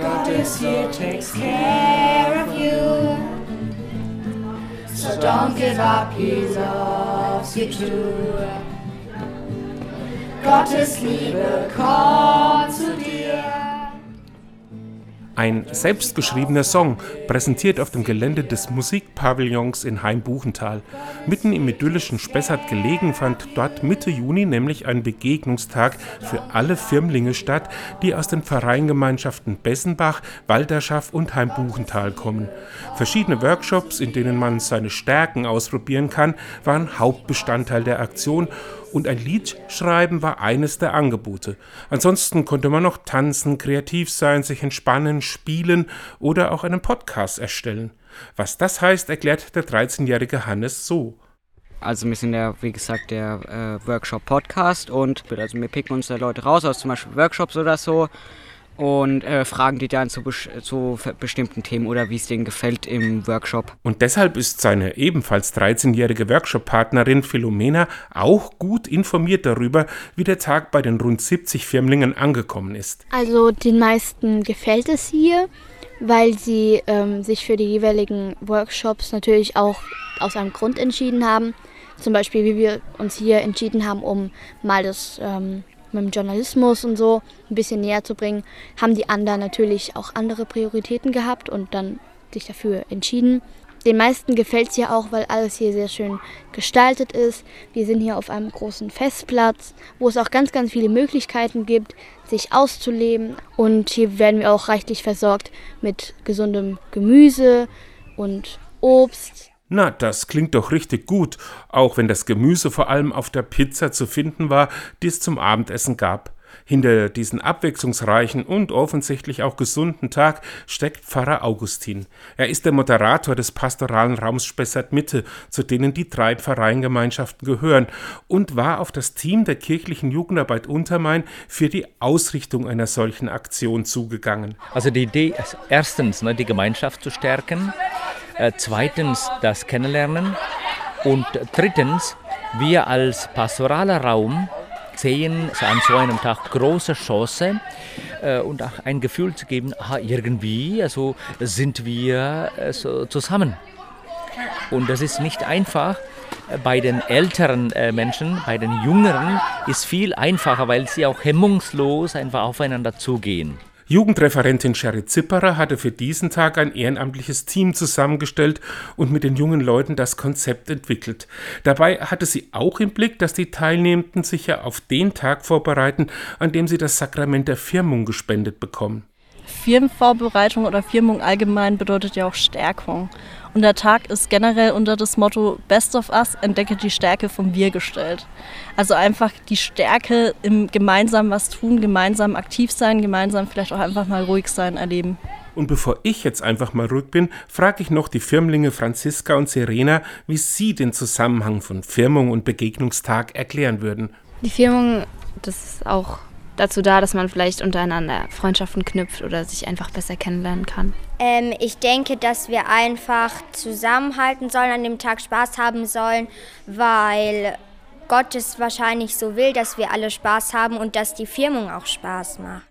God is here, takes care of you. So don't give up, He loves you too. Gottes Liebe kommt Ein selbstgeschriebener Song, präsentiert auf dem Gelände des Musikpavillons in Heimbuchental. Mitten im idyllischen Spessart gelegen, fand dort Mitte Juni nämlich ein Begegnungstag für alle Firmlinge statt, die aus den Vereingemeinschaften Bessenbach, Walderschaft und Heimbuchental kommen. Verschiedene Workshops, in denen man seine Stärken ausprobieren kann, waren Hauptbestandteil der Aktion und ein Lied schreiben war eines der Angebote. Ansonsten konnte man noch tanzen, kreativ sein, sich entspannen, spielen oder auch einen Podcast erstellen. Was das heißt, erklärt der 13-jährige Hannes so. Also wir sind ja, wie gesagt, der äh, Workshop-Podcast und also wir picken uns da Leute raus aus zum Beispiel Workshops oder so und äh, fragen die dann zu, zu bestimmten Themen oder wie es denen gefällt im Workshop. Und deshalb ist seine ebenfalls 13-jährige Workshop-Partnerin Philomena auch gut informiert darüber, wie der Tag bei den rund 70 Firmlingen angekommen ist. Also den meisten gefällt es hier, weil sie ähm, sich für die jeweiligen Workshops natürlich auch aus einem Grund entschieden haben. Zum Beispiel, wie wir uns hier entschieden haben, um mal das ähm, mit dem Journalismus und so ein bisschen näher zu bringen, haben die anderen natürlich auch andere Prioritäten gehabt und dann sich dafür entschieden. Den meisten gefällt es hier auch, weil alles hier sehr schön gestaltet ist. Wir sind hier auf einem großen Festplatz, wo es auch ganz, ganz viele Möglichkeiten gibt, sich auszuleben. Und hier werden wir auch reichlich versorgt mit gesundem Gemüse und Obst. Na, das klingt doch richtig gut, auch wenn das Gemüse vor allem auf der Pizza zu finden war, die es zum Abendessen gab. Hinter diesen abwechslungsreichen und offensichtlich auch gesunden Tag steckt Pfarrer Augustin. Er ist der Moderator des pastoralen Raums Spessart Mitte, zu denen die drei Pfarreiengemeinschaften gehören, und war auf das Team der kirchlichen Jugendarbeit Untermain für die Ausrichtung einer solchen Aktion zugegangen. Also die Idee ist erstens, ne, die Gemeinschaft zu stärken, zweitens das Kennenlernen und drittens wir als pastoraler Raum sehen an so einem Tag große Chance äh, und auch ein Gefühl zu geben, aha, irgendwie also sind wir äh, so zusammen. Und das ist nicht einfach. Bei den älteren äh, Menschen, bei den Jüngeren ist viel einfacher, weil sie auch hemmungslos einfach aufeinander zugehen. Jugendreferentin Sherry Zipperer hatte für diesen Tag ein ehrenamtliches Team zusammengestellt und mit den jungen Leuten das Konzept entwickelt. Dabei hatte sie auch im Blick, dass die Teilnehmenden sich ja auf den Tag vorbereiten, an dem sie das Sakrament der Firmung gespendet bekommen. Firmenvorbereitung oder Firmung allgemein bedeutet ja auch Stärkung. Und der Tag ist generell unter das Motto Best of Us, entdecke die Stärke vom Wir gestellt. Also einfach die Stärke im gemeinsam was tun, gemeinsam aktiv sein, gemeinsam vielleicht auch einfach mal ruhig sein erleben. Und bevor ich jetzt einfach mal ruhig bin, frage ich noch die Firmlinge Franziska und Serena, wie sie den Zusammenhang von Firmung und Begegnungstag erklären würden. Die Firmung, das ist auch dazu da, dass man vielleicht untereinander Freundschaften knüpft oder sich einfach besser kennenlernen kann? Ähm, ich denke, dass wir einfach zusammenhalten sollen, an dem Tag Spaß haben sollen, weil Gott es wahrscheinlich so will, dass wir alle Spaß haben und dass die Firmung auch Spaß macht.